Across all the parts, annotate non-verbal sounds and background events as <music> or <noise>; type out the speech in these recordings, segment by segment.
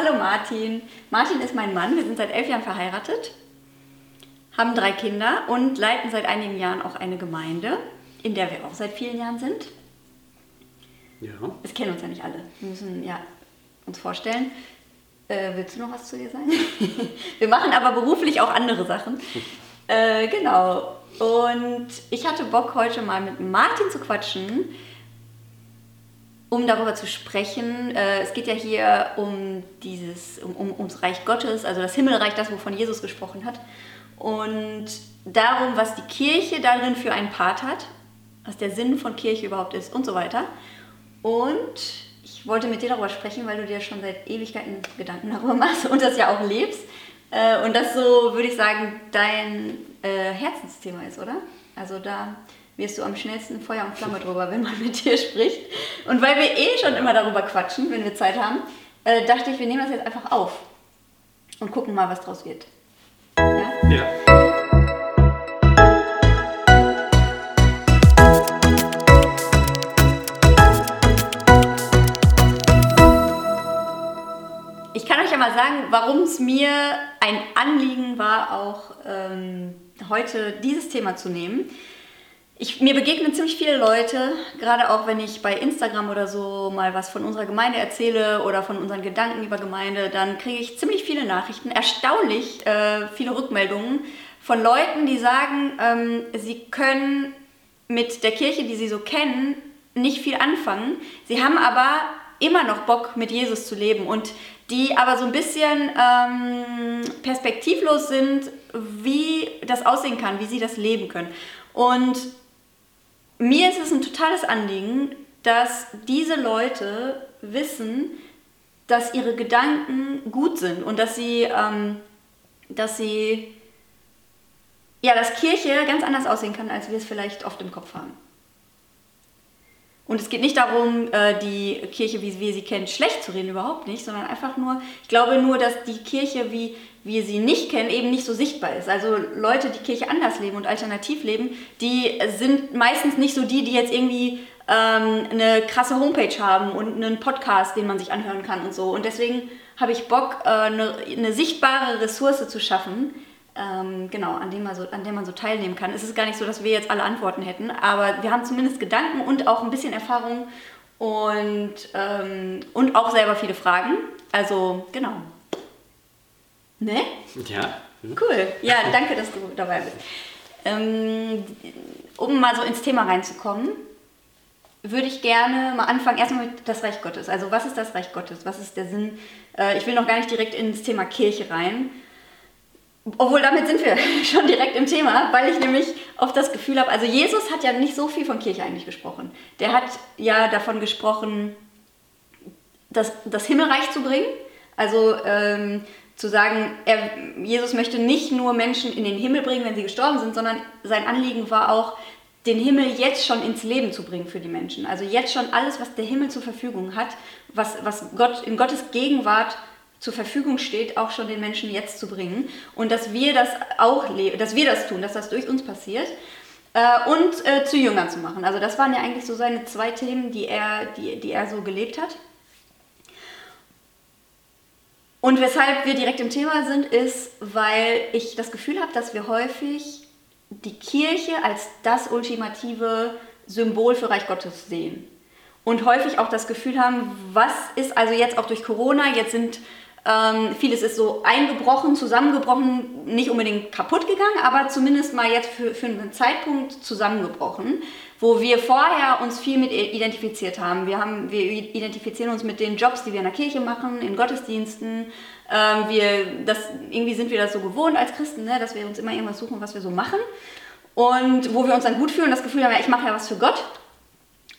Hallo Martin. Martin ist mein Mann. Wir sind seit elf Jahren verheiratet, haben drei Kinder und leiten seit einigen Jahren auch eine Gemeinde, in der wir auch seit vielen Jahren sind. Ja. Es kennen uns ja nicht alle. Wir müssen ja uns vorstellen. Äh, willst du noch was zu dir sagen? <laughs> wir machen aber beruflich auch andere Sachen. <laughs> Äh, genau. Und ich hatte Bock, heute mal mit Martin zu quatschen, um darüber zu sprechen. Äh, es geht ja hier um dieses, um, um, ums Reich Gottes, also das Himmelreich, das, wovon Jesus gesprochen hat. Und darum, was die Kirche darin für einen Part hat, was der Sinn von Kirche überhaupt ist und so weiter. Und ich wollte mit dir darüber sprechen, weil du dir schon seit Ewigkeiten Gedanken darüber machst und das ja auch lebst. Äh, und das so, würde ich sagen, dein äh, Herzensthema ist, oder? Also da wirst du am schnellsten Feuer und Flamme drüber, wenn man mit dir spricht. Und weil wir eh schon immer darüber quatschen, wenn wir Zeit haben, äh, dachte ich, wir nehmen das jetzt einfach auf und gucken mal, was draus wird. Ja? Ja. Ich kann euch ja mal sagen, warum es mir ein Anliegen war, auch ähm, heute dieses Thema zu nehmen. Ich, mir begegnen ziemlich viele Leute, gerade auch wenn ich bei Instagram oder so mal was von unserer Gemeinde erzähle oder von unseren Gedanken über Gemeinde, dann kriege ich ziemlich viele Nachrichten, erstaunlich äh, viele Rückmeldungen von Leuten, die sagen, ähm, sie können mit der Kirche, die sie so kennen, nicht viel anfangen. Sie haben aber immer noch Bock, mit Jesus zu leben und die aber so ein bisschen ähm, perspektivlos sind, wie das aussehen kann, wie sie das leben können. Und mir ist es ein totales Anliegen, dass diese Leute wissen, dass ihre Gedanken gut sind und dass sie, ähm, dass sie, ja, dass Kirche ganz anders aussehen kann, als wir es vielleicht oft im Kopf haben. Und es geht nicht darum, äh, die Kirche, wie wir sie kennen, schlecht zu reden, überhaupt nicht, sondern einfach nur, ich glaube nur, dass die Kirche, wie wir sie nicht kennen, eben nicht so sichtbar ist. Also Leute, die Kirche anders leben und alternativ leben, die sind meistens nicht so die, die jetzt irgendwie ähm, eine krasse Homepage haben und einen Podcast, den man sich anhören kann und so. Und deswegen habe ich Bock, äh, eine, eine sichtbare Ressource zu schaffen, ähm, genau, an dem, man so, an dem man so teilnehmen kann. Es ist gar nicht so, dass wir jetzt alle Antworten hätten, aber wir haben zumindest Gedanken und auch ein bisschen Erfahrung und, ähm, und auch selber viele Fragen. Also, genau. Ne? Ja. Cool. Ja, danke, dass du dabei bist. Ähm, um mal so ins Thema reinzukommen, würde ich gerne mal anfangen, erstmal mit das Reich Gottes. Also was ist das Reich Gottes? Was ist der Sinn? Äh, ich will noch gar nicht direkt ins Thema Kirche rein, obwohl damit sind wir <laughs> schon direkt im Thema, weil ich nämlich oft das Gefühl habe, also Jesus hat ja nicht so viel von Kirche eigentlich gesprochen. Der hat ja davon gesprochen, das, das Himmelreich zu bringen. Also ähm, zu sagen, er, Jesus möchte nicht nur Menschen in den Himmel bringen, wenn sie gestorben sind, sondern sein Anliegen war auch, den Himmel jetzt schon ins Leben zu bringen für die Menschen. Also jetzt schon alles, was der Himmel zur Verfügung hat, was, was Gott in Gottes Gegenwart zur Verfügung steht, auch schon den Menschen jetzt zu bringen und dass wir das auch dass wir das tun, dass das durch uns passiert äh, und äh, zu Jüngern zu machen. Also das waren ja eigentlich so seine zwei Themen, die er, die, die er so gelebt hat. Und weshalb wir direkt im Thema sind, ist, weil ich das Gefühl habe, dass wir häufig die Kirche als das ultimative Symbol für Reich Gottes sehen. Und häufig auch das Gefühl haben, was ist also jetzt auch durch Corona, jetzt sind ähm, vieles ist so eingebrochen, zusammengebrochen, nicht unbedingt kaputt gegangen, aber zumindest mal jetzt für, für einen Zeitpunkt zusammengebrochen, wo wir vorher uns viel mit identifiziert haben. Wir, haben. wir identifizieren uns mit den Jobs, die wir in der Kirche machen, in Gottesdiensten. Ähm, wir, das, irgendwie sind wir das so gewohnt als Christen, ne, dass wir uns immer irgendwas suchen, was wir so machen. Und wo wir uns dann gut fühlen, das Gefühl haben, ja, ich mache ja was für Gott.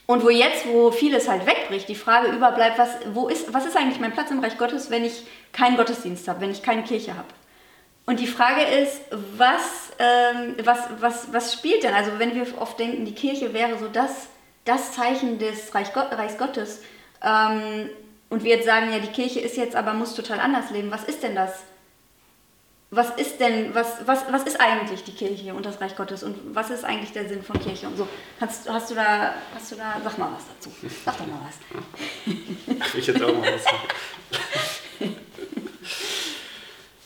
Und wo jetzt, wo vieles halt wegbricht, die Frage überbleibt, was, wo ist, was ist eigentlich mein Platz im Reich Gottes, wenn ich keinen Gottesdienst habe, wenn ich keine Kirche habe? Und die Frage ist, was, ähm, was, was, was spielt denn? Also wenn wir oft denken, die Kirche wäre so das, das Zeichen des Reich Gott, Reichs Gottes ähm, und wir jetzt sagen, ja, die Kirche ist jetzt aber, muss total anders leben, was ist denn das? was ist denn, was, was, was ist eigentlich die Kirche und das Reich Gottes und was ist eigentlich der Sinn von Kirche und so? Hast, hast, du, da, hast du da, sag mal was dazu. Sag doch mal was. Ich jetzt auch mal was <laughs>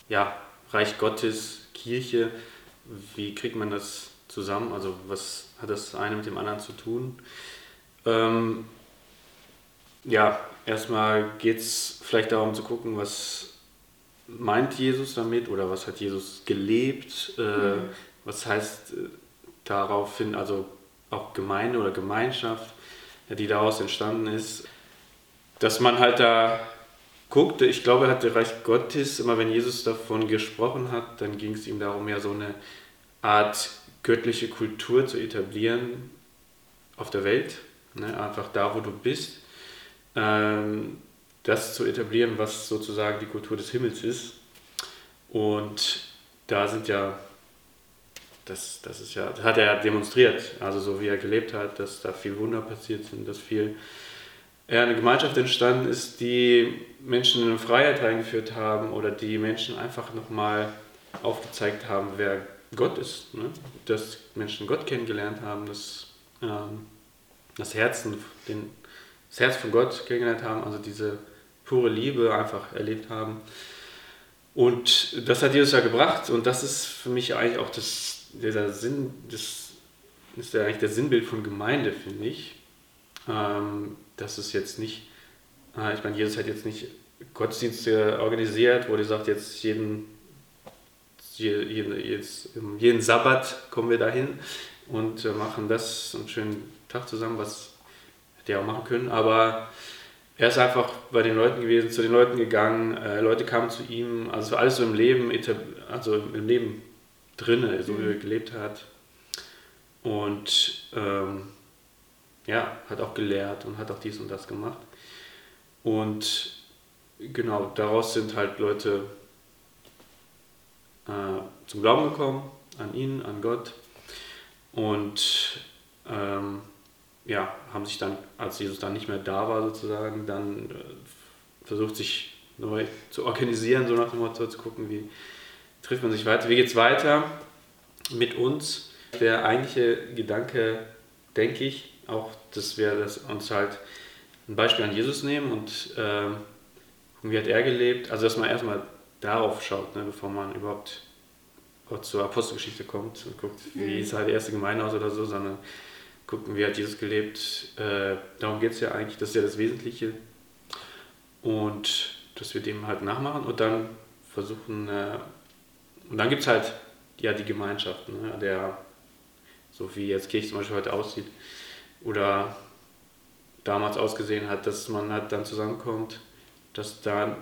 ja, Reich Gottes, Kirche, wie kriegt man das zusammen? Also was hat das eine mit dem anderen zu tun? Ähm, ja, erstmal geht es vielleicht darum zu gucken, was meint Jesus damit oder was hat Jesus gelebt, äh, mhm. was heißt äh, daraufhin, also auch Gemeinde oder Gemeinschaft, die daraus entstanden ist, dass man halt da guckt, ich glaube, er hat der Reich Gottes, immer wenn Jesus davon gesprochen hat, dann ging es ihm darum, ja so eine Art göttliche Kultur zu etablieren auf der Welt, ne? einfach da, wo du bist, ähm, das zu etablieren, was sozusagen die Kultur des Himmels ist. Und da sind ja, das, das ist ja, das hat er demonstriert, also so wie er gelebt hat, dass da viel Wunder passiert sind, dass viel ja, eine Gemeinschaft entstanden ist, die Menschen in Freiheit reingeführt haben oder die Menschen einfach nochmal aufgezeigt haben, wer Gott ist. Ne? Dass Menschen Gott kennengelernt haben, dass ähm, das, Herzen, den, das Herz von Gott kennengelernt haben, also diese pure Liebe einfach erlebt haben. Und das hat Jesus ja gebracht und das ist für mich eigentlich auch das, dieser Sinn, das ist ja eigentlich der Sinnbild von Gemeinde, finde ich. Ähm, das ist jetzt nicht, äh, ich meine, Jesus hat jetzt nicht Gottesdienste organisiert, wo er sagt, jetzt jeden, jeden, jetzt, jeden Sabbat kommen wir dahin und machen das einen schönen Tag zusammen, was hätte er auch machen können, aber er ist einfach bei den Leuten gewesen, zu den Leuten gegangen, äh, Leute kamen zu ihm, also es war alles so im Leben, also im Leben drinne, so wie er gelebt hat. Und ähm, ja, hat auch gelehrt und hat auch dies und das gemacht. Und genau, daraus sind halt Leute äh, zum Glauben gekommen, an ihn, an Gott. Und ähm, ja, haben sich dann, als Jesus dann nicht mehr da war sozusagen, dann äh, versucht sich neu zu organisieren, so nach dem Motto zu gucken, wie trifft man sich weiter, wie geht es weiter mit uns. Der eigentliche Gedanke, denke ich, auch, dass wir das uns halt ein Beispiel an Jesus nehmen und äh, wie hat er gelebt. Also, dass man erstmal darauf schaut, ne, bevor man überhaupt zur Apostelgeschichte kommt und guckt, wie mhm. halt die erste Gemeinde aus oder so, sondern gucken, wie hat Jesus gelebt. Äh, darum geht es ja eigentlich, das ist ja das Wesentliche. Und dass wir dem halt nachmachen und dann versuchen, äh, und dann gibt es halt ja die Gemeinschaft, ne, der, so wie jetzt Kirche zum Beispiel heute aussieht, oder damals ausgesehen hat, dass man halt dann zusammenkommt, dass da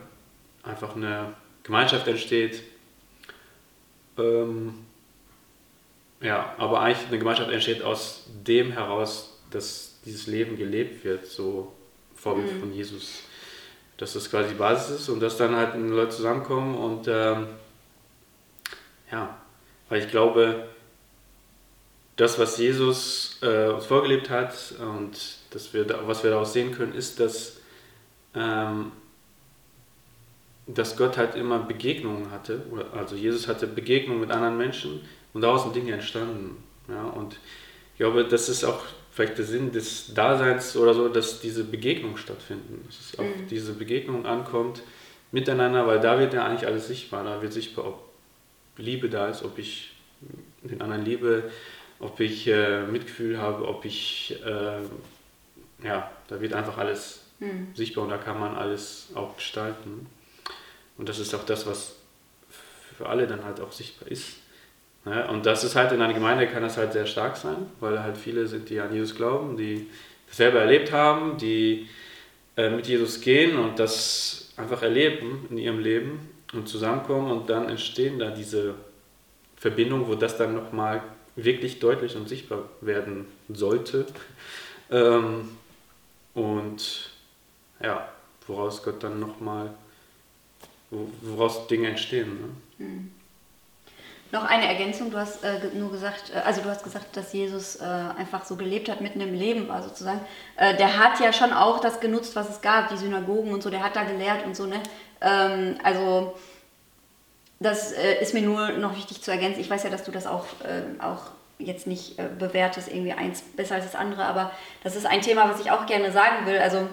einfach eine Gemeinschaft entsteht. Ähm, ja, aber eigentlich eine Gemeinschaft entsteht aus dem heraus, dass dieses Leben gelebt wird, so Vorbild mhm. von Jesus. Dass das quasi die Basis ist und dass dann halt Leute zusammenkommen und ähm, ja, weil ich glaube, das, was Jesus äh, uns vorgelebt hat und das wir, was wir daraus sehen können, ist, dass, ähm, dass Gott halt immer Begegnungen hatte. Also Jesus hatte Begegnungen mit anderen Menschen und daraus sind Dinge entstanden. Ja? Und ich glaube, das ist auch vielleicht der Sinn des Daseins oder so, dass diese Begegnungen stattfinden. Dass es auf mhm. diese Begegnung ankommt miteinander, weil da wird ja eigentlich alles sichtbar. Da wird sichtbar, ob Liebe da ist, ob ich den anderen liebe, ob ich äh, Mitgefühl habe, ob ich, äh, ja, da wird einfach alles hm. sichtbar und da kann man alles auch gestalten. Und das ist auch das, was für alle dann halt auch sichtbar ist. Ja, und das ist halt in einer Gemeinde kann das halt sehr stark sein, weil halt viele sind, die an Jesus glauben, die das selber erlebt haben, die äh, mit Jesus gehen und das einfach erleben in ihrem Leben und zusammenkommen und dann entstehen da diese Verbindungen, wo das dann nochmal wirklich deutlich und sichtbar werden sollte. Ähm, und ja, woraus Gott dann nochmal, woraus Dinge entstehen. Ne? Mhm. Noch eine Ergänzung, du hast äh, nur gesagt, äh, also du hast gesagt, dass Jesus äh, einfach so gelebt hat, mitten im Leben war sozusagen. Äh, der hat ja schon auch das genutzt, was es gab, die Synagogen und so, der hat da gelehrt und so, ne? Ähm, also das äh, ist mir nur noch wichtig zu ergänzen. Ich weiß ja, dass du das auch, äh, auch jetzt nicht äh, bewertest, irgendwie eins besser als das andere, aber das ist ein Thema, was ich auch gerne sagen will. Also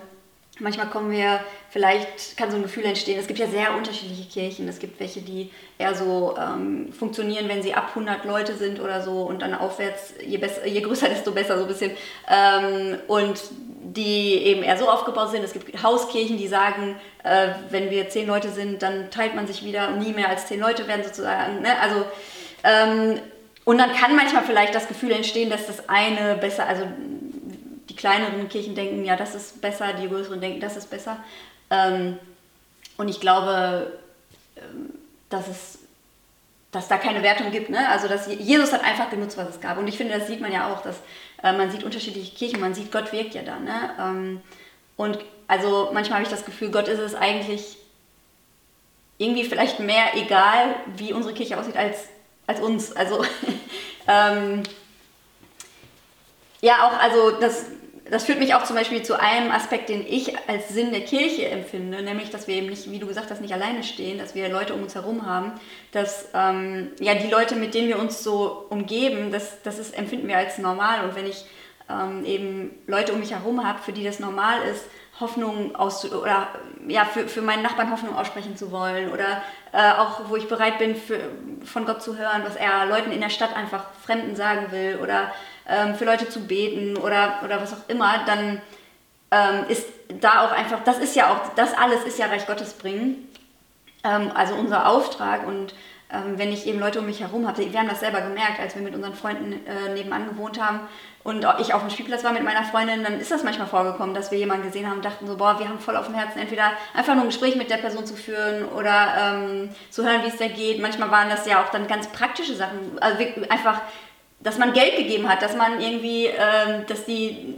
Manchmal kommen wir, vielleicht kann so ein Gefühl entstehen, es gibt ja sehr unterschiedliche Kirchen. Es gibt welche, die eher so ähm, funktionieren, wenn sie ab 100 Leute sind oder so und dann aufwärts, je, besser, je größer, desto besser so ein bisschen. Ähm, und die eben eher so aufgebaut sind. Es gibt Hauskirchen, die sagen, äh, wenn wir 10 Leute sind, dann teilt man sich wieder und nie mehr als 10 Leute werden sozusagen. Ne? Also, ähm, und dann kann manchmal vielleicht das Gefühl entstehen, dass das eine besser, also kleineren Kirchen denken, ja, das ist besser, die größeren denken, das ist besser. Ähm, und ich glaube, ähm, dass es dass da keine Wertung gibt. Ne? Also dass Jesus hat einfach genutzt, was es gab. Und ich finde, das sieht man ja auch, dass äh, man sieht unterschiedliche Kirchen, man sieht, Gott wirkt ja da. Ne? Ähm, und also manchmal habe ich das Gefühl, Gott ist es eigentlich irgendwie vielleicht mehr egal, wie unsere Kirche aussieht, als, als uns. Also <laughs> ähm, ja, auch, also das das führt mich auch zum Beispiel zu einem Aspekt, den ich als Sinn der Kirche empfinde, nämlich, dass wir eben nicht, wie du gesagt hast, nicht alleine stehen, dass wir Leute um uns herum haben, dass ähm, ja die Leute, mit denen wir uns so umgeben, das, das ist, empfinden wir als normal. Und wenn ich ähm, eben Leute um mich herum habe, für die das normal ist, Hoffnung aus oder ja für, für meinen Nachbarn Hoffnung aussprechen zu wollen oder äh, auch wo ich bereit bin für, von Gott zu hören, was er Leuten in der Stadt einfach Fremden sagen will oder ähm, für Leute zu beten oder, oder was auch immer, dann ähm, ist da auch einfach, das ist ja auch, das alles ist ja Reich Gottes bringen. Ähm, also unser Auftrag und ähm, wenn ich eben Leute um mich herum habe, wir haben das selber gemerkt, als wir mit unseren Freunden äh, nebenan gewohnt haben und ich auf dem Spielplatz war mit meiner Freundin, dann ist das manchmal vorgekommen, dass wir jemanden gesehen haben und dachten so, boah, wir haben voll auf dem Herzen, entweder einfach nur ein Gespräch mit der Person zu führen oder ähm, zu hören, wie es der geht. Manchmal waren das ja auch dann ganz praktische Sachen, also einfach dass man Geld gegeben hat, dass man irgendwie, ähm, dass die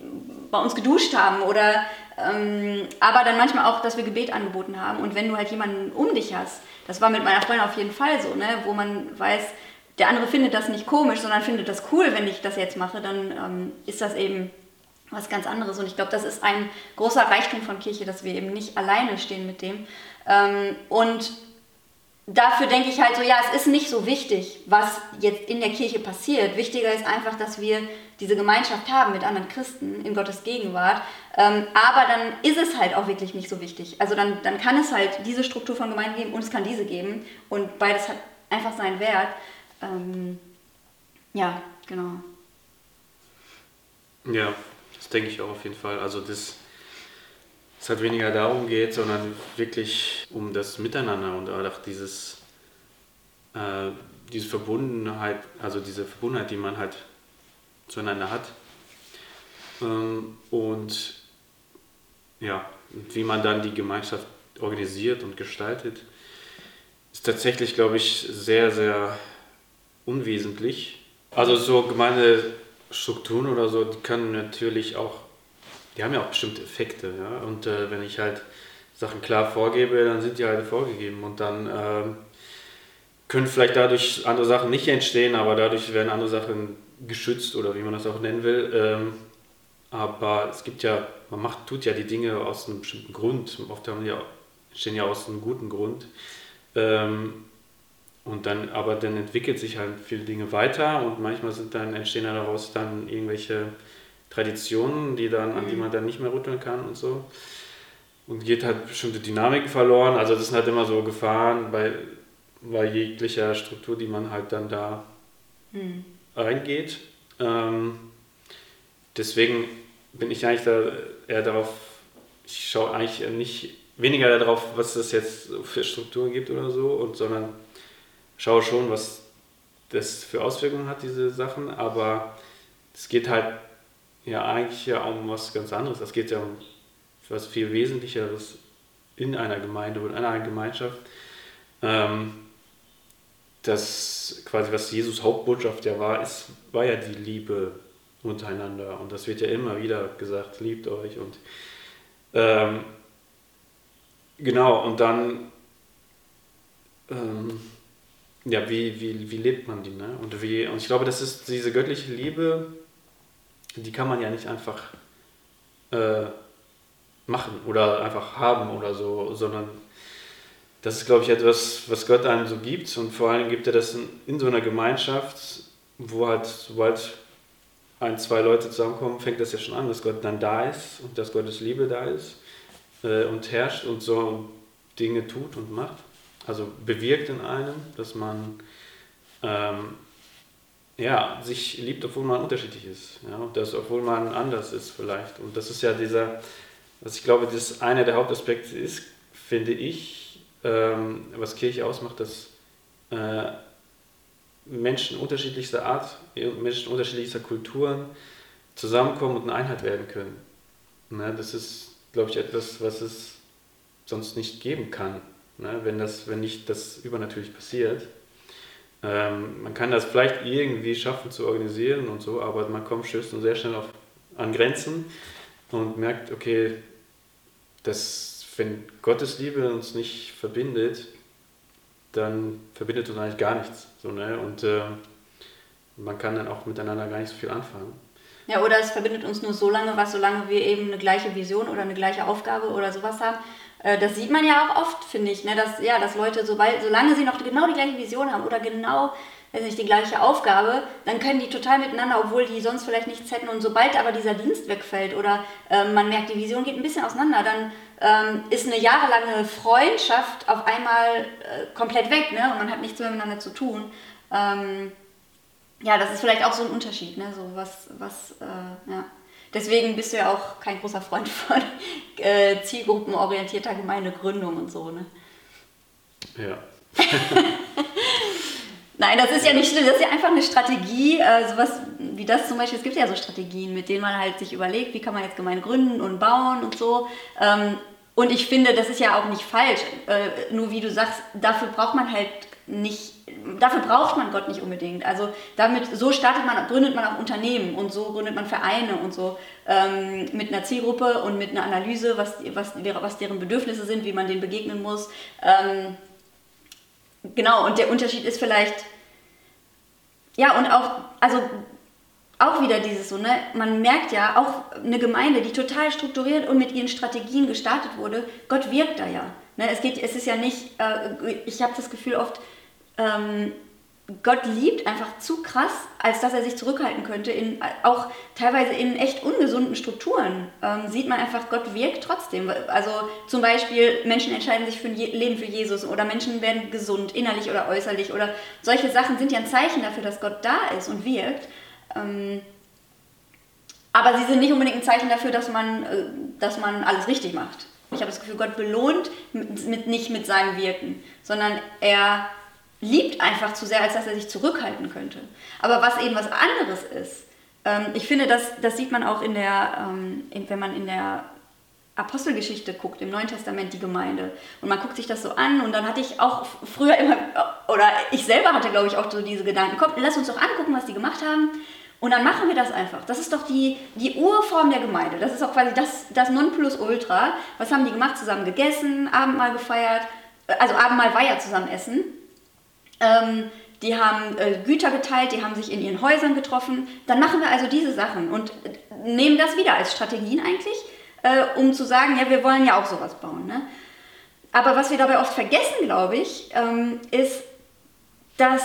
bei uns geduscht haben oder ähm, aber dann manchmal auch, dass wir Gebet angeboten haben. Und wenn du halt jemanden um dich hast, das war mit meiner Freundin auf jeden Fall so, ne, wo man weiß, der andere findet das nicht komisch, sondern findet das cool, wenn ich das jetzt mache, dann ähm, ist das eben was ganz anderes. Und ich glaube, das ist ein großer Reichtum von Kirche, dass wir eben nicht alleine stehen mit dem. Ähm, und dafür denke ich halt so, ja, es ist nicht so wichtig, was jetzt in der Kirche passiert. Wichtiger ist einfach, dass wir diese Gemeinschaft haben mit anderen Christen in Gottes Gegenwart. Ähm, aber dann ist es halt auch wirklich nicht so wichtig. Also dann, dann kann es halt diese Struktur von Gemeinden geben und es kann diese geben. Und beides hat einfach seinen Wert. Ähm, ja, genau. Ja, das denke ich auch auf jeden Fall. Also das es halt weniger darum geht, sondern wirklich um das Miteinander und auch dieses, äh, diese Verbundenheit, also diese Verbundenheit, die man halt zueinander hat. Ähm, und ja, wie man dann die Gemeinschaft organisiert und gestaltet, ist tatsächlich, glaube ich, sehr, sehr unwesentlich. Also so gemeine Strukturen oder so, die können natürlich auch die haben ja auch bestimmte Effekte. Ja? Und äh, wenn ich halt Sachen klar vorgebe, dann sind die halt vorgegeben. Und dann ähm, können vielleicht dadurch andere Sachen nicht entstehen, aber dadurch werden andere Sachen geschützt oder wie man das auch nennen will. Ähm, aber es gibt ja, man macht, tut ja die Dinge aus einem bestimmten Grund. Oft haben die entstehen ja aus einem guten Grund. Ähm, und dann, aber dann entwickelt sich halt viele Dinge weiter und manchmal sind dann, entstehen daraus dann irgendwelche Traditionen, die dann, an die mhm. man dann nicht mehr rütteln kann und so. Und geht halt bestimmte Dynamiken verloren. Also das sind halt immer so Gefahren bei, bei jeglicher Struktur, die man halt dann da mhm. reingeht. Ähm, deswegen bin ich eigentlich da eher darauf, ich schaue eigentlich nicht weniger darauf, was es jetzt für Strukturen gibt oder so, und, sondern schaue schon, was das für Auswirkungen hat, diese Sachen. Aber es geht halt ja eigentlich ja um was ganz anderes. Es geht ja um was viel Wesentlicheres in einer Gemeinde oder in einer Gemeinschaft. Ähm, das quasi, was Jesus Hauptbotschaft ja war, ist, war ja die Liebe untereinander. Und das wird ja immer wieder gesagt, liebt euch. Und ähm, genau, und dann, ähm, ja, wie, wie, wie lebt man die? Ne? Und, wie, und ich glaube, das ist diese göttliche Liebe, die kann man ja nicht einfach äh, machen oder einfach haben oder so, sondern das ist, glaube ich, etwas, was Gott einem so gibt und vor allem gibt er das in, in so einer Gemeinschaft, wo halt, sobald ein, zwei Leute zusammenkommen, fängt das ja schon an, dass Gott dann da ist und dass Gottes Liebe da ist. äh, und herrscht und so Dinge tut und macht. Also bewirkt in einem, dass man ähm, ja, sich liebt, obwohl man unterschiedlich ist. Ja, das, obwohl man anders ist vielleicht. Und das ist ja dieser, was ich glaube, das einer der Hauptaspekte ist, finde ich, ähm, was Kirche ausmacht, dass äh, Menschen unterschiedlichster Art, Menschen unterschiedlichster Kulturen zusammenkommen und eine Einheit werden können. Ne, das ist, glaube ich, etwas, was es sonst nicht geben kann, ne, wenn, das, wenn nicht das übernatürlich passiert. Ähm, man kann das vielleicht irgendwie schaffen zu organisieren und so, aber man kommt stößt sehr schnell auf, an Grenzen und merkt, okay, dass, wenn Gottes Liebe uns nicht verbindet, dann verbindet uns eigentlich gar nichts. So, ne? Und äh, man kann dann auch miteinander gar nicht so viel anfangen. Ja, oder es verbindet uns nur so lange was, solange wir eben eine gleiche Vision oder eine gleiche Aufgabe oder sowas haben. Äh, das sieht man ja auch oft, finde ich, ne? dass, ja, dass Leute, sobald, solange sie noch genau die gleiche Vision haben oder genau weiß nicht, die gleiche Aufgabe, dann können die total miteinander, obwohl die sonst vielleicht nichts hätten. Und sobald aber dieser Dienst wegfällt oder ähm, man merkt, die Vision geht ein bisschen auseinander, dann ähm, ist eine jahrelange Freundschaft auf einmal äh, komplett weg ne? und man hat nichts mehr miteinander zu tun. Ähm, ja, das ist vielleicht auch so ein Unterschied, ne? so was, was äh, ja. Deswegen bist du ja auch kein großer Freund von <laughs> äh, zielgruppenorientierter Gemeindegründung und so, ne? Ja. <laughs> Nein, das ist ja nicht schlimm, das ist ja einfach eine Strategie, äh, sowas wie das zum Beispiel, es gibt ja so Strategien, mit denen man halt sich überlegt, wie kann man jetzt Gemeinde gründen und bauen und so. Ähm, und ich finde, das ist ja auch nicht falsch, äh, nur wie du sagst, dafür braucht man halt nicht dafür braucht man Gott nicht unbedingt. Also damit, so startet man, gründet man auch Unternehmen und so gründet man Vereine und so ähm, mit einer Zielgruppe und mit einer Analyse, was, was, was deren Bedürfnisse sind, wie man denen begegnen muss. Ähm, genau, und der Unterschied ist vielleicht, ja, und auch, also auch wieder dieses so, ne, man merkt ja, auch eine Gemeinde, die total strukturiert und mit ihren Strategien gestartet wurde, Gott wirkt da ja. Ne, es, geht, es ist ja nicht, äh, ich habe das Gefühl oft, ähm, Gott liebt einfach zu krass, als dass er sich zurückhalten könnte. In, auch teilweise in echt ungesunden Strukturen ähm, sieht man einfach, Gott wirkt trotzdem. Also zum Beispiel, Menschen entscheiden sich für ein Leben für Jesus oder Menschen werden gesund, innerlich oder äußerlich. Oder solche Sachen sind ja ein Zeichen dafür, dass Gott da ist und wirkt. Ähm, aber sie sind nicht unbedingt ein Zeichen dafür, dass man, äh, dass man alles richtig macht. Ich habe das Gefühl, Gott belohnt mit, mit, nicht mit seinem Wirken, sondern er liebt einfach zu sehr, als dass er sich zurückhalten könnte. Aber was eben was anderes ist, ähm, ich finde, das, das sieht man auch in der, ähm, wenn man in der Apostelgeschichte guckt, im Neuen Testament die Gemeinde. Und man guckt sich das so an und dann hatte ich auch früher immer, oder ich selber hatte, glaube ich, auch so diese Gedanken, komm, lass uns doch angucken, was die gemacht haben. Und dann machen wir das einfach. Das ist doch die, die Urform der Gemeinde. Das ist auch quasi das, das Nonplusultra. Was haben die gemacht? Zusammen gegessen, Abendmahl gefeiert. Also Abendmahl war ja zusammen essen. Ähm, die haben äh, Güter geteilt, die haben sich in ihren Häusern getroffen. Dann machen wir also diese Sachen und nehmen das wieder als Strategien eigentlich, äh, um zu sagen, ja, wir wollen ja auch sowas bauen. Ne? Aber was wir dabei oft vergessen, glaube ich, ähm, ist, dass,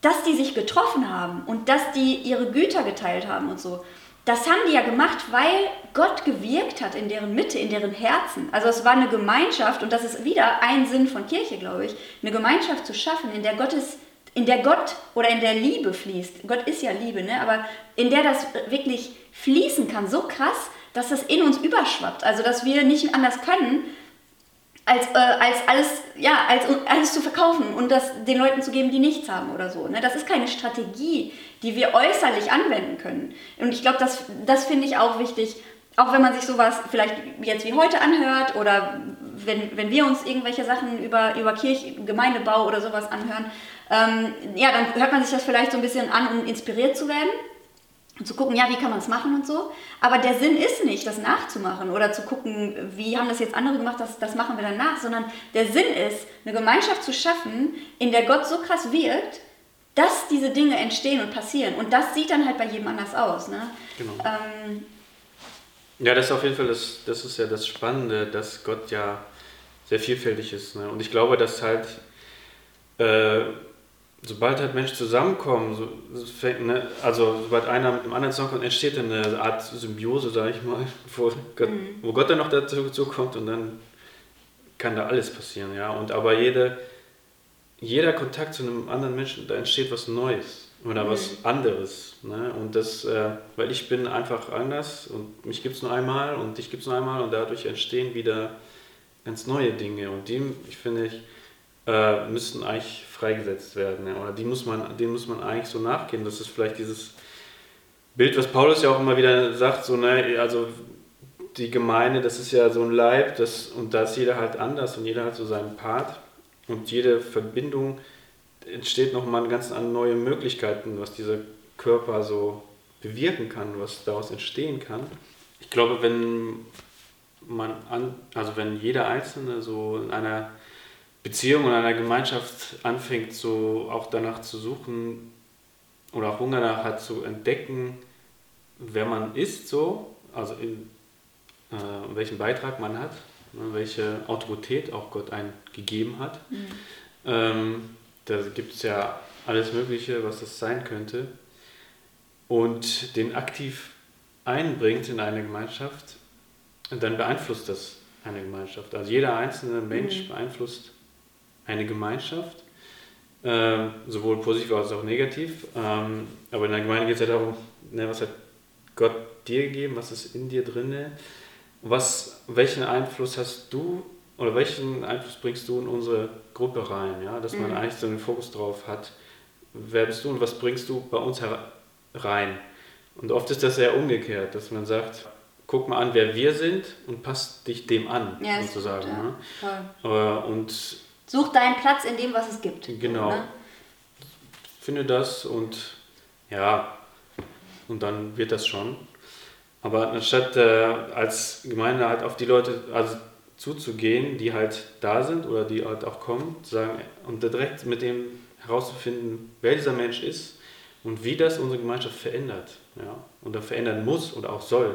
dass die sich getroffen haben und dass die ihre Güter geteilt haben und so. Das haben die ja gemacht, weil Gott gewirkt hat in deren Mitte, in deren Herzen. Also es war eine Gemeinschaft und das ist wieder ein Sinn von Kirche, glaube ich, eine Gemeinschaft zu schaffen, in der Gottes in der Gott oder in der Liebe fließt. Gott ist ja Liebe, ne? aber in der das wirklich fließen kann, so krass, dass das in uns überschwappt. Also dass wir nicht anders können, als, äh, als, alles, ja, als alles zu verkaufen und das den Leuten zu geben, die nichts haben oder so. Ne? Das ist keine Strategie, die wir äußerlich anwenden können. Und ich glaube, das, das finde ich auch wichtig, auch wenn man sich sowas vielleicht jetzt wie heute anhört oder wenn, wenn wir uns irgendwelche Sachen über, über Kirche, Gemeindebau oder sowas anhören, ähm, ja, dann hört man sich das vielleicht so ein bisschen an, um inspiriert zu werden und zu gucken, ja, wie kann man es machen und so. Aber der Sinn ist nicht, das nachzumachen oder zu gucken, wie haben das jetzt andere gemacht, das, das machen wir dann nach, sondern der Sinn ist, eine Gemeinschaft zu schaffen, in der Gott so krass wirkt, dass diese Dinge entstehen und passieren. Und das sieht dann halt bei jedem anders aus. Ne? Genau. Ähm, ja, das ist auf jeden Fall das, das ist ja das Spannende, dass Gott ja sehr vielfältig ist. Ne? Und ich glaube, dass halt äh, sobald halt Menschen zusammenkommen, so, fängt, ne, also sobald einer mit dem anderen zusammenkommt, entsteht dann eine Art Symbiose, sage ich mal, <laughs> wo Gott, mhm. wo Gott dann noch dazu kommt und dann kann da alles passieren, ja. Und aber jede, jeder Kontakt zu einem anderen Menschen, da entsteht was Neues oder mhm. was anderes. Ne? Und das, äh, weil ich bin einfach anders und mich gibt es nur einmal und dich gibt es nur einmal und dadurch entstehen wieder ganz neue Dinge. Und die, ich finde ich, äh, müssten eigentlich freigesetzt werden. Ja? Oder die muss man, denen muss man eigentlich so nachgehen. Das ist vielleicht dieses Bild, was Paulus ja auch immer wieder sagt, so, ne, also die Gemeinde, das ist ja so ein Leib, das, und da ist jeder halt anders und jeder hat so seinen Part. Und jede Verbindung entsteht nochmal ganz neue Möglichkeiten, was dieser Körper so bewirken kann, was daraus entstehen kann. Ich glaube, wenn man an, also wenn jeder Einzelne so in einer Beziehung, in einer Gemeinschaft anfängt, so auch danach zu suchen oder auch Hunger danach hat, zu entdecken, wer man ist, so, also in äh, welchen Beitrag man hat, ne, welche Autorität auch Gott einen gegeben hat. Mhm. Ähm, da gibt es ja alles Mögliche, was das sein könnte. Und den aktiv einbringt in eine Gemeinschaft, dann beeinflusst das eine Gemeinschaft. Also jeder einzelne Mensch mhm. beeinflusst eine Gemeinschaft, äh, sowohl positiv als auch negativ. Ähm, aber in der Gemeinde geht es ja darum, ne, was hat Gott dir gegeben, was ist in dir drin, was, welchen Einfluss hast du oder welchen Einfluss bringst du in unsere Gruppe rein, ja? dass man mhm. eigentlich so einen Fokus drauf hat, wer bist du und was bringst du bei uns rein. Und oft ist das sehr umgekehrt, dass man sagt, guck mal an, wer wir sind und passt dich dem an, ja, sozusagen. Gut, ja. ne? und Such deinen Platz in dem, was es gibt. Genau. Ne? Finde das und ja, und dann wird das schon. Aber anstatt äh, als Gemeinde halt auf die Leute, also zuzugehen, die halt da sind oder die halt auch kommen, sagen, und direkt mit dem herauszufinden, wer dieser Mensch ist und wie das unsere Gemeinschaft verändert. Ja? Oder verändern muss oder auch soll,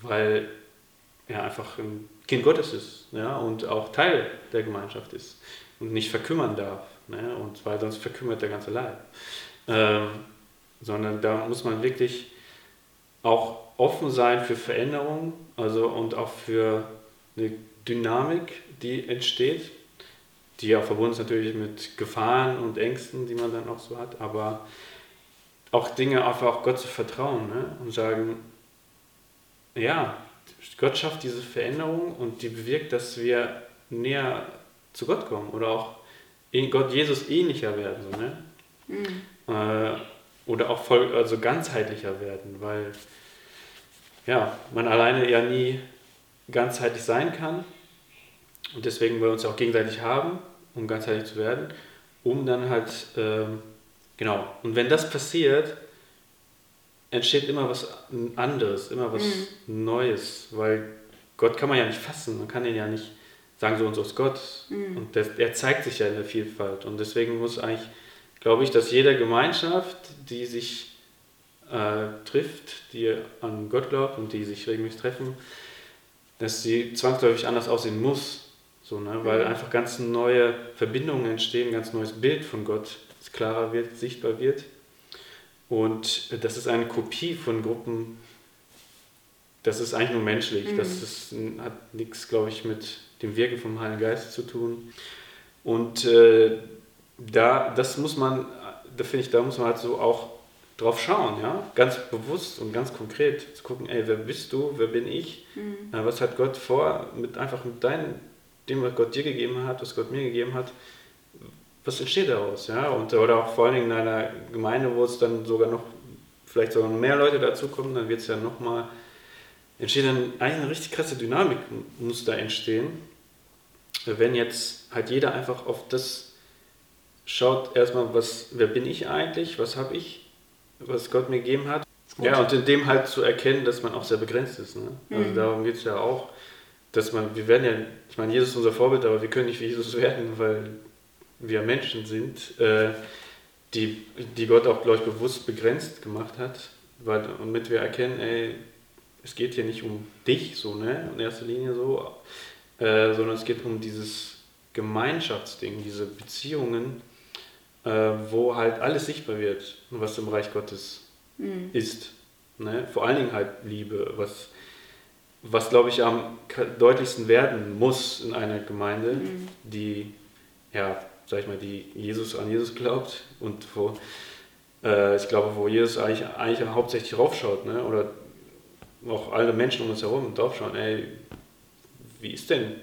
weil er einfach ein Kind Gottes ist ja? und auch Teil der Gemeinschaft ist und nicht verkümmern darf. Ne? Und weil sonst verkümmert der ganze Leib. Ähm, sondern da muss man wirklich auch offen sein für Veränderungen also, und auch für eine Dynamik, die entsteht, die auch verbunden ist natürlich mit Gefahren und Ängsten, die man dann auch so hat, aber auch Dinge einfach auch Gott zu vertrauen ne? und sagen, ja, Gott schafft diese Veränderung und die bewirkt, dass wir näher zu Gott kommen oder auch Gott Jesus ähnlicher werden. So, ne? Mhm. Äh, oder auch voll, also ganzheitlicher werden, weil ja, man alleine ja nie ganzheitlich sein kann und deswegen wir uns auch gegenseitig haben, um ganzheitlich zu werden, um dann halt, ähm, genau, und wenn das passiert, entsteht immer was anderes, immer was mhm. Neues, weil Gott kann man ja nicht fassen, man kann ihn ja nicht sagen, so und so ist Gott. Mhm. Und das, er zeigt sich ja in der Vielfalt. Und deswegen muss eigentlich, glaube ich, dass jede Gemeinschaft, die sich äh, trifft, die an Gott glaubt und die sich regelmäßig treffen, dass sie zwangsläufig anders aussehen muss. So, ne? Weil mhm. einfach ganz neue Verbindungen entstehen, ganz neues Bild von Gott das klarer wird, sichtbar wird. Und das ist eine Kopie von Gruppen, das ist eigentlich nur menschlich. Mhm. Das ist, hat nichts, glaube ich, mit dem Wirken vom Heiligen Geist zu tun. Und äh, da, das muss man, da finde ich, da muss man halt so auch drauf schauen, ja, ganz bewusst und ganz konkret zu gucken, ey, wer bist du, wer bin ich, mhm. äh, was hat Gott vor, mit einfach mit deinem, dem, was Gott dir gegeben hat, was Gott mir gegeben hat, was entsteht daraus, ja, und oder auch vor allen Dingen in einer Gemeinde, wo es dann sogar noch, vielleicht sogar noch mehr Leute dazukommen, dann wird es ja nochmal, entsteht dann eigentlich eine richtig krasse Dynamik, muss da entstehen, wenn jetzt halt jeder einfach auf das schaut, erstmal, was, wer bin ich eigentlich, was habe ich was Gott mir gegeben hat. Ja, und in dem halt zu erkennen, dass man auch sehr begrenzt ist. Ne? Also mhm. darum geht es ja auch, dass man, wir werden ja, ich meine, Jesus ist unser Vorbild, aber wir können nicht wie Jesus <laughs> werden, weil wir Menschen sind, äh, die, die Gott auch, glaube ich, bewusst begrenzt gemacht hat, weil, damit wir erkennen, ey, es geht hier nicht um dich, so, ne, in erster Linie so, äh, sondern es geht um dieses Gemeinschaftsding, diese Beziehungen, äh, wo halt alles sichtbar wird, was im Reich Gottes mhm. ist. Ne? Vor allen Dingen halt Liebe, was, was glaube ich am deutlichsten werden muss in einer Gemeinde, mhm. die, ja, sag ich mal, die Jesus an Jesus glaubt und wo, äh, ich glaube, wo Jesus eigentlich, eigentlich hauptsächlich raufschaut, ne? oder auch alle Menschen um uns herum draufschauen, ey, wie ist denn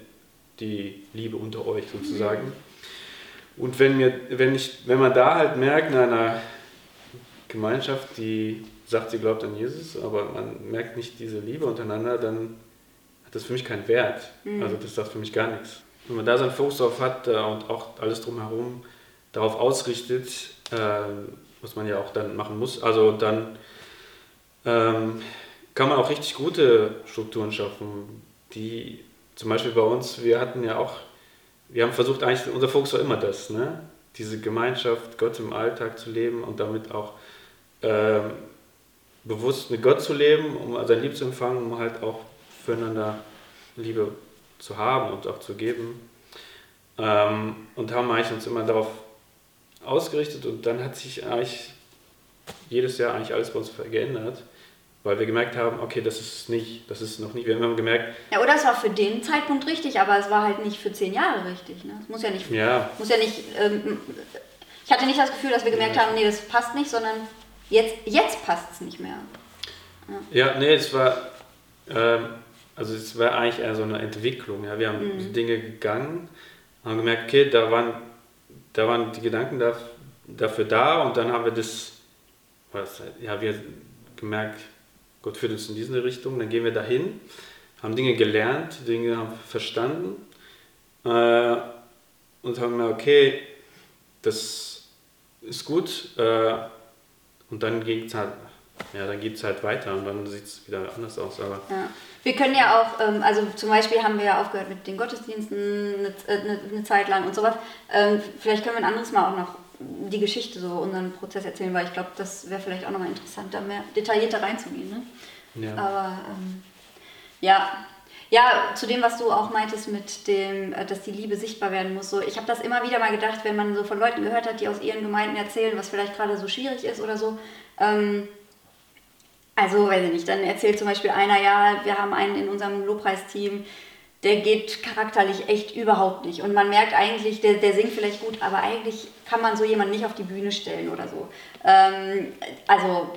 die Liebe unter euch sozusagen? Und wenn, mir, wenn, ich, wenn man da halt merkt, in einer Gemeinschaft, die sagt, sie glaubt an Jesus, aber man merkt nicht diese Liebe untereinander, dann hat das für mich keinen Wert. Mhm. Also das sagt für mich gar nichts. Wenn man da seinen Fokus drauf hat äh, und auch alles drumherum darauf ausrichtet, äh, was man ja auch dann machen muss, also dann ähm, kann man auch richtig gute Strukturen schaffen, die zum Beispiel bei uns, wir hatten ja auch, wir haben versucht eigentlich, unser Fokus war immer das, ne? diese Gemeinschaft, Gott im Alltag zu leben und damit auch ähm, bewusst mit Gott zu leben, um sein Lieb zu empfangen, um halt auch füreinander Liebe zu haben und auch zu geben. Ähm, und haben eigentlich uns immer darauf ausgerichtet und dann hat sich eigentlich jedes Jahr eigentlich alles bei uns geändert, weil wir gemerkt haben, okay, das ist nicht, das ist noch nicht, wir haben gemerkt. Ja, oder es war für den Zeitpunkt richtig, aber es war halt nicht für zehn Jahre richtig. Ne? Es muss ja nicht, ja. muss ja nicht, ähm, ich hatte nicht das Gefühl, dass wir gemerkt ja. haben, nee, das passt nicht, sondern Jetzt, jetzt passt es nicht mehr. Ja, ja nee, es war, ähm, also es war eigentlich eher so eine Entwicklung. Ja. Wir haben mhm. Dinge gegangen, haben gemerkt, okay, da waren, da waren die Gedanken da, dafür da und dann haben wir das, was, ja, wir gemerkt, Gott führt uns in diese Richtung, dann gehen wir dahin, haben Dinge gelernt, Dinge haben verstanden äh, und haben gemerkt, okay, das ist gut, äh, und dann geht es halt, ja, dann geht es halt weiter und dann sieht es wieder anders aus. Aber ja. Wir können ja auch, ähm, also zum Beispiel haben wir ja aufgehört mit den Gottesdiensten eine, eine, eine Zeit lang und sowas. Ähm, vielleicht können wir ein anderes Mal auch noch die Geschichte, so unseren Prozess erzählen, weil ich glaube, das wäre vielleicht auch nochmal interessant, da mehr detaillierter reinzugehen. Ne? Ja. Aber ähm, ja, ja, zu dem, was du auch meintest mit dem, äh, dass die Liebe sichtbar werden muss. So, ich habe das immer wieder mal gedacht, wenn man so von Leuten gehört hat, die aus ihren Gemeinden erzählen, was vielleicht gerade so schwierig ist oder so. Ähm, also, weiß ich nicht, dann erzählt zum Beispiel einer, ja, wir haben einen in unserem Lobpreisteam, der geht charakterlich echt überhaupt nicht. Und man merkt eigentlich, der, der singt vielleicht gut, aber eigentlich kann man so jemanden nicht auf die Bühne stellen oder so. Ähm, also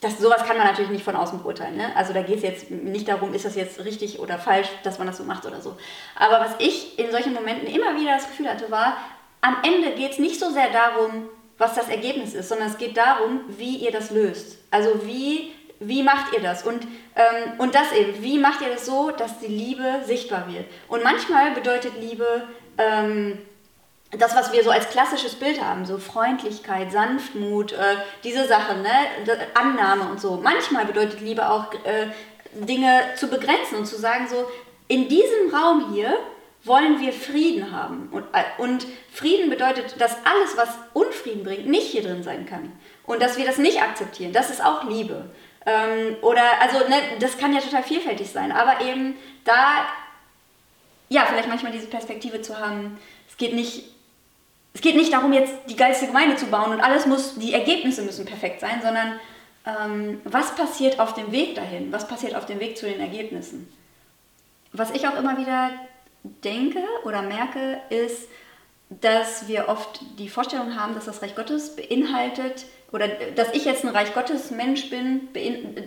das, sowas kann man natürlich nicht von außen beurteilen. Ne? Also da geht es jetzt nicht darum, ist das jetzt richtig oder falsch, dass man das so macht oder so. Aber was ich in solchen Momenten immer wieder das Gefühl hatte, war, am Ende geht es nicht so sehr darum, was das Ergebnis ist, sondern es geht darum, wie ihr das löst. Also wie, wie macht ihr das? Und, ähm, und das eben, wie macht ihr das so, dass die Liebe sichtbar wird? Und manchmal bedeutet Liebe... Ähm, das, was wir so als klassisches Bild haben, so Freundlichkeit, Sanftmut, äh, diese Sachen, ne? Annahme und so. Manchmal bedeutet Liebe auch, äh, Dinge zu begrenzen und zu sagen, so, in diesem Raum hier wollen wir Frieden haben. Und, äh, und Frieden bedeutet, dass alles, was Unfrieden bringt, nicht hier drin sein kann. Und dass wir das nicht akzeptieren. Das ist auch Liebe. Ähm, oder, also, ne, das kann ja total vielfältig sein. Aber eben da, ja, vielleicht manchmal diese Perspektive zu haben, es geht nicht es geht nicht darum, jetzt die geilste Gemeinde zu bauen und alles muss, die Ergebnisse müssen perfekt sein, sondern ähm, was passiert auf dem Weg dahin? Was passiert auf dem Weg zu den Ergebnissen? Was ich auch immer wieder denke oder merke, ist, dass wir oft die Vorstellung haben, dass das Reich Gottes beinhaltet oder dass ich jetzt ein Reich Gottes Mensch bin,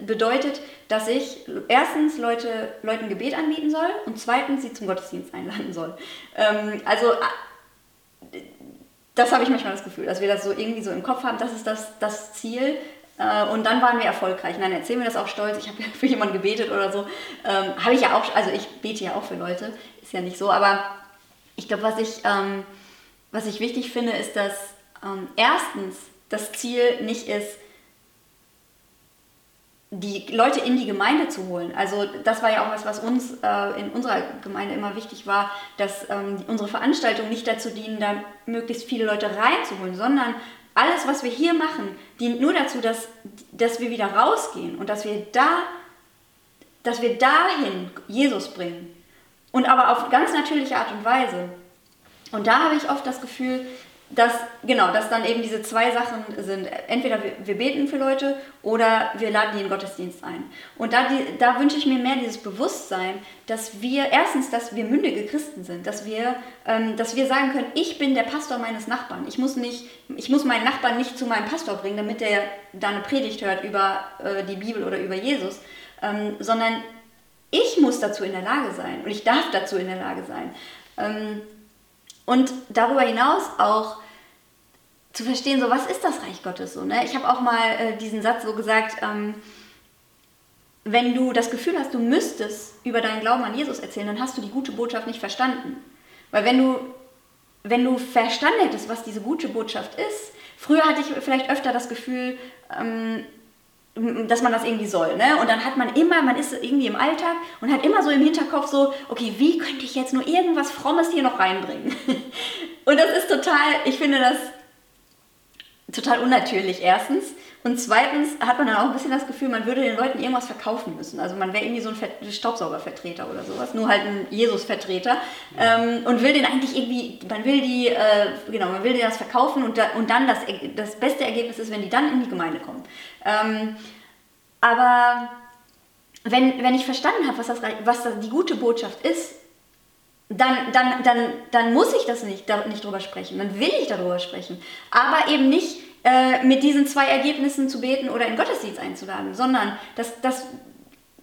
bedeutet, dass ich erstens Leute, Leuten Gebet anbieten soll und zweitens sie zum Gottesdienst einladen soll. Ähm, also das habe ich manchmal das Gefühl, dass wir das so irgendwie so im Kopf haben, das ist das, das Ziel. Äh, und dann waren wir erfolgreich. Und dann erzählen wir das auch stolz. Ich habe ja <laughs> für jemanden gebetet oder so. Ähm, habe ich ja auch, also ich bete ja auch für Leute, ist ja nicht so. Aber ich glaube, was ich, ähm, was ich wichtig finde, ist, dass ähm, erstens das Ziel nicht ist, die Leute in die Gemeinde zu holen. Also das war ja auch was, was uns äh, in unserer Gemeinde immer wichtig war, dass ähm, unsere Veranstaltungen nicht dazu dienen, da möglichst viele Leute reinzuholen, sondern alles, was wir hier machen, dient nur dazu, dass, dass wir wieder rausgehen und dass wir da, dass wir dahin Jesus bringen. Und aber auf ganz natürliche Art und Weise. Und da habe ich oft das Gefühl, dass, genau, dass dann eben diese zwei Sachen sind. Entweder wir, wir, beten für Leute oder wir laden die in den Gottesdienst ein. Und da, die, da wünsche ich mir mehr dieses Bewusstsein, dass wir, erstens, dass wir mündige Christen sind, dass wir, ähm, dass wir sagen können, ich bin der Pastor meines Nachbarn. Ich muss, nicht, ich muss meinen Nachbarn nicht zu meinem Pastor bringen, damit der da eine Predigt hört über äh, die Bibel oder über Jesus, ähm, sondern ich muss dazu in der Lage sein und ich darf dazu in der Lage sein. Ähm, und darüber hinaus auch zu verstehen, so was ist das Reich Gottes so. Ne? Ich habe auch mal äh, diesen Satz so gesagt, ähm, wenn du das Gefühl hast, du müsstest über deinen Glauben an Jesus erzählen, dann hast du die gute Botschaft nicht verstanden. Weil wenn du, wenn du verstanden hättest, was diese gute Botschaft ist, früher hatte ich vielleicht öfter das Gefühl, ähm, dass man das irgendwie soll. Ne? Und dann hat man immer, man ist irgendwie im Alltag und hat immer so im Hinterkopf so, okay, wie könnte ich jetzt nur irgendwas Frommes hier noch reinbringen? <laughs> und das ist total, ich finde das total unnatürlich erstens. Und zweitens hat man dann auch ein bisschen das Gefühl, man würde den Leuten irgendwas verkaufen müssen. Also man wäre irgendwie so ein Staubsaugervertreter oder sowas, nur halt ein Jesus-Vertreter. Ähm, und will den eigentlich irgendwie, man will die, äh, genau, man will denen das verkaufen und, da, und dann das, das beste Ergebnis ist, wenn die dann in die Gemeinde kommen. Ähm, aber wenn, wenn ich verstanden habe, was, das, was das die gute Botschaft ist, dann, dann, dann, dann muss ich das nicht, da, nicht drüber sprechen. Dann will ich darüber sprechen. Aber eben nicht äh, mit diesen zwei Ergebnissen zu beten oder in Gottesdienst einzuladen, sondern das, das,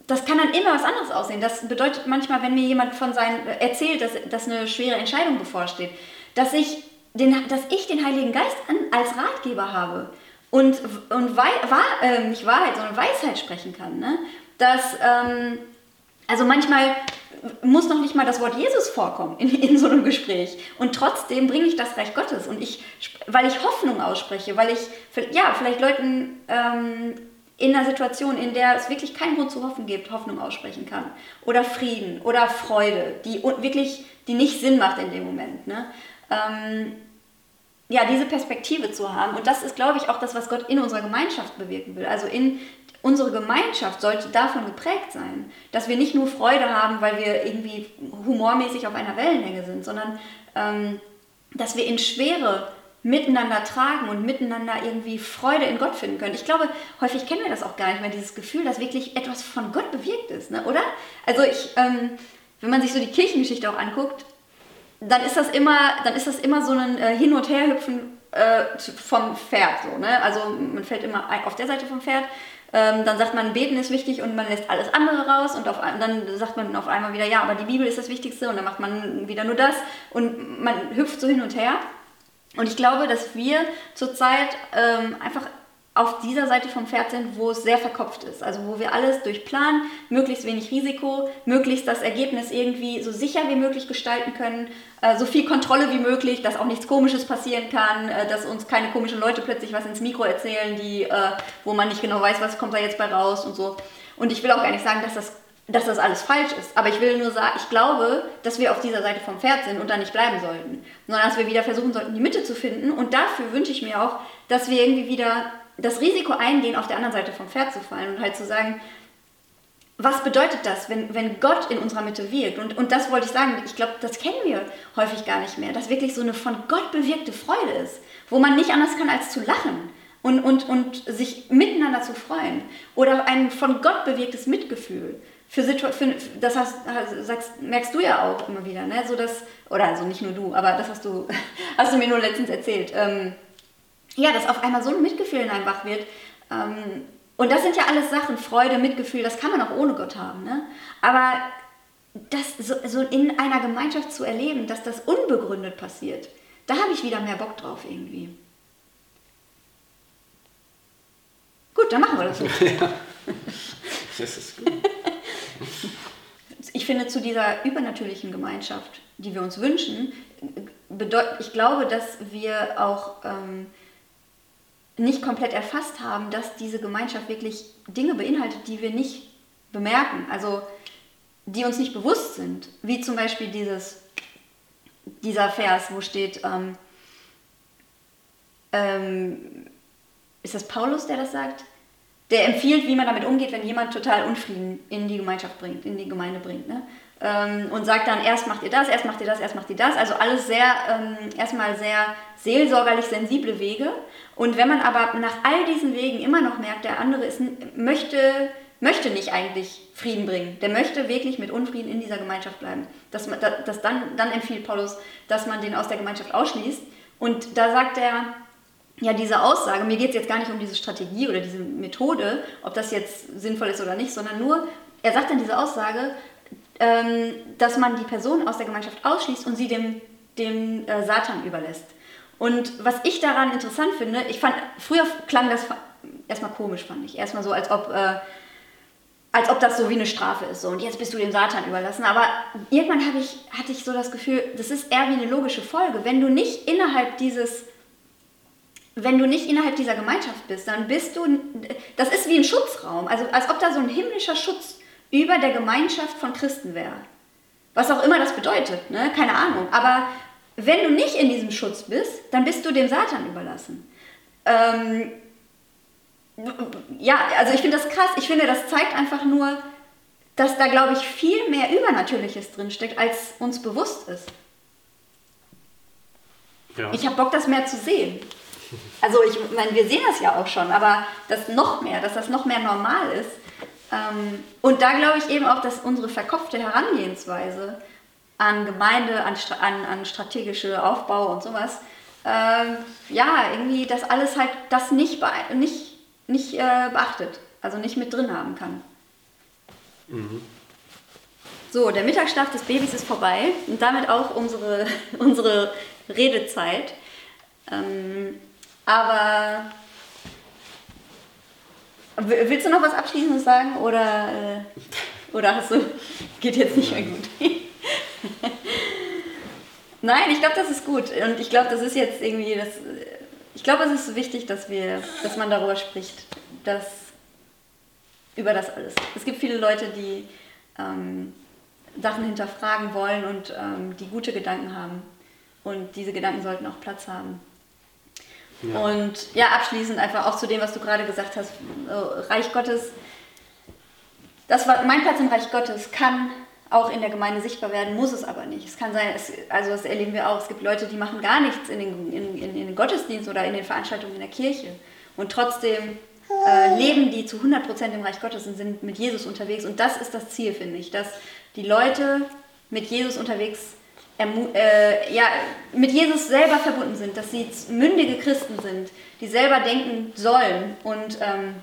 das kann dann immer was anderes aussehen. Das bedeutet manchmal, wenn mir jemand von seinen erzählt, dass, dass eine schwere Entscheidung bevorsteht, dass ich den, dass ich den Heiligen Geist an, als Ratgeber habe und, und wei, wahr, äh, nicht Wahrheit, sondern Weisheit sprechen kann. Ne? Dass, ähm, also manchmal muss noch nicht mal das Wort Jesus vorkommen in, in so einem Gespräch. Und trotzdem bringe ich das Reich Gottes. Und ich, weil ich Hoffnung ausspreche, weil ich ja, vielleicht Leuten ähm, in einer Situation, in der es wirklich keinen Grund zu hoffen gibt, Hoffnung aussprechen kann. Oder Frieden oder Freude, die wirklich, die nicht Sinn macht in dem Moment. Ne? Ähm, ja, diese Perspektive zu haben. Und das ist, glaube ich, auch das, was Gott in unserer Gemeinschaft bewirken will. Also in unsere Gemeinschaft sollte davon geprägt sein, dass wir nicht nur Freude haben, weil wir irgendwie humormäßig auf einer Wellenlänge sind, sondern ähm, dass wir in Schwere miteinander tragen und miteinander irgendwie Freude in Gott finden können. Ich glaube, häufig kennen wir das auch gar nicht mehr, dieses Gefühl, dass wirklich etwas von Gott bewirkt ist, ne? oder? Also ich, ähm, wenn man sich so die Kirchengeschichte auch anguckt, dann ist das immer, dann ist das immer so ein äh, Hin- und Herhüpfen äh, vom Pferd. So, ne? Also man fällt immer auf der Seite vom Pferd ähm, dann sagt man, beten ist wichtig und man lässt alles andere raus und auf, dann sagt man auf einmal wieder, ja, aber die Bibel ist das Wichtigste und dann macht man wieder nur das und man hüpft so hin und her. Und ich glaube, dass wir zurzeit ähm, einfach auf dieser Seite vom Pferd sind, wo es sehr verkopft ist. Also wo wir alles durch Plan, möglichst wenig Risiko, möglichst das Ergebnis irgendwie so sicher wie möglich gestalten können, äh, so viel Kontrolle wie möglich, dass auch nichts Komisches passieren kann, äh, dass uns keine komischen Leute plötzlich was ins Mikro erzählen, die, äh, wo man nicht genau weiß, was kommt da jetzt bei raus und so. Und ich will auch gar nicht sagen, dass das dass das alles falsch ist. Aber ich will nur sagen, ich glaube, dass wir auf dieser Seite vom Pferd sind und da nicht bleiben sollten. Sondern dass wir wieder versuchen sollten, die Mitte zu finden. Und dafür wünsche ich mir auch, dass wir irgendwie wieder das Risiko eingehen, auf der anderen Seite vom Pferd zu fallen und halt zu sagen, was bedeutet das, wenn, wenn Gott in unserer Mitte wirkt? Und, und das wollte ich sagen, ich glaube, das kennen wir häufig gar nicht mehr, dass wirklich so eine von Gott bewirkte Freude ist, wo man nicht anders kann als zu lachen und, und, und sich miteinander zu freuen. Oder ein von Gott bewirktes Mitgefühl. Für, für das hast, sagst, merkst du ja auch immer wieder, ne? so dass, oder also nicht nur du, aber das hast du, <laughs> hast du mir nur letztens erzählt. Ähm, ja, dass auf einmal so ein Mitgefühl in einem wach wird. Ähm, und das sind ja alles Sachen, Freude, Mitgefühl, das kann man auch ohne Gott haben. Ne? Aber das so, so in einer Gemeinschaft zu erleben, dass das unbegründet passiert, da habe ich wieder mehr Bock drauf irgendwie. Gut, dann machen wir das so. <laughs> Ja, <laughs> das ist gut. Ich finde, zu dieser übernatürlichen Gemeinschaft, die wir uns wünschen, ich glaube, dass wir auch ähm, nicht komplett erfasst haben, dass diese Gemeinschaft wirklich Dinge beinhaltet, die wir nicht bemerken, also die uns nicht bewusst sind. Wie zum Beispiel dieses, dieser Vers, wo steht, ähm, ähm, ist das Paulus, der das sagt? Der empfiehlt, wie man damit umgeht, wenn jemand total Unfrieden in die Gemeinschaft bringt, in die Gemeinde bringt. Ne? Ähm, und sagt dann, erst macht ihr das, erst macht ihr das, erst macht ihr das. Also alles sehr, ähm, erstmal sehr seelsorgerlich sensible Wege. Und wenn man aber nach all diesen Wegen immer noch merkt, der andere ist, möchte, möchte nicht eigentlich Frieden bringen, der möchte wirklich mit Unfrieden in dieser Gemeinschaft bleiben, dass, man, dass dann, dann empfiehlt Paulus, dass man den aus der Gemeinschaft ausschließt. Und da sagt er, ja, diese Aussage, mir geht es jetzt gar nicht um diese Strategie oder diese Methode, ob das jetzt sinnvoll ist oder nicht, sondern nur, er sagt dann diese Aussage, ähm, dass man die Person aus der Gemeinschaft ausschließt und sie dem, dem äh, Satan überlässt. Und was ich daran interessant finde, ich fand, früher klang das erstmal komisch, fand ich. Erstmal so, als ob, äh, als ob das so wie eine Strafe ist. So, und jetzt bist du dem Satan überlassen. Aber irgendwann ich, hatte ich so das Gefühl, das ist eher wie eine logische Folge. Wenn du nicht innerhalb dieses wenn du nicht innerhalb dieser Gemeinschaft bist, dann bist du, das ist wie ein Schutzraum, also als ob da so ein himmlischer Schutz über der Gemeinschaft von Christen wäre. Was auch immer das bedeutet, ne? keine Ahnung. Aber wenn du nicht in diesem Schutz bist, dann bist du dem Satan überlassen. Ähm, ja, also ich finde das krass. Ich finde, das zeigt einfach nur, dass da, glaube ich, viel mehr Übernatürliches drinsteckt, als uns bewusst ist. Ja. Ich habe Bock, das mehr zu sehen. Also ich meine, wir sehen das ja auch schon, aber das noch mehr, dass das noch mehr normal ist. Ähm, und da glaube ich eben auch, dass unsere verkopfte Herangehensweise an Gemeinde, an, an, an strategische Aufbau und sowas, ähm, ja, irgendwie das alles halt das nicht, nicht, nicht äh, beachtet, also nicht mit drin haben kann. Mhm. So, der Mittagsschlaf des Babys ist vorbei und damit auch unsere, <laughs> unsere Redezeit. Ähm, aber willst du noch was Abschließendes sagen oder, äh, oder hast du, geht jetzt nicht mehr gut? <laughs> Nein, ich glaube, das ist gut und ich glaube, das ist jetzt irgendwie das. Ich glaube, es ist wichtig, dass wir, dass man darüber spricht, dass über das alles. Es gibt viele Leute, die ähm, Sachen hinterfragen wollen und ähm, die gute Gedanken haben und diese Gedanken sollten auch Platz haben. Ja. Und ja, abschließend einfach auch zu dem, was du gerade gesagt hast, Reich Gottes, das war mein Platz im Reich Gottes kann auch in der Gemeinde sichtbar werden, muss es aber nicht. Es kann sein, es, also das erleben wir auch, es gibt Leute, die machen gar nichts in den, in, in, in den Gottesdienst oder in den Veranstaltungen in der Kirche und trotzdem äh, leben die zu 100% im Reich Gottes und sind mit Jesus unterwegs und das ist das Ziel, finde ich, dass die Leute mit Jesus unterwegs sind äh, ja, mit Jesus selber verbunden sind, dass sie mündige Christen sind, die selber denken sollen und ähm,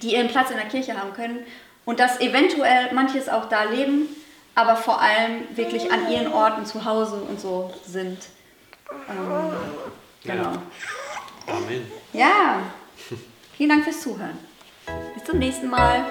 die ihren Platz in der Kirche haben können und dass eventuell manches auch da leben, aber vor allem wirklich an ihren Orten zu Hause und so sind. Ähm, genau. Ja. Amen. Ja, vielen Dank fürs Zuhören. Bis zum nächsten Mal.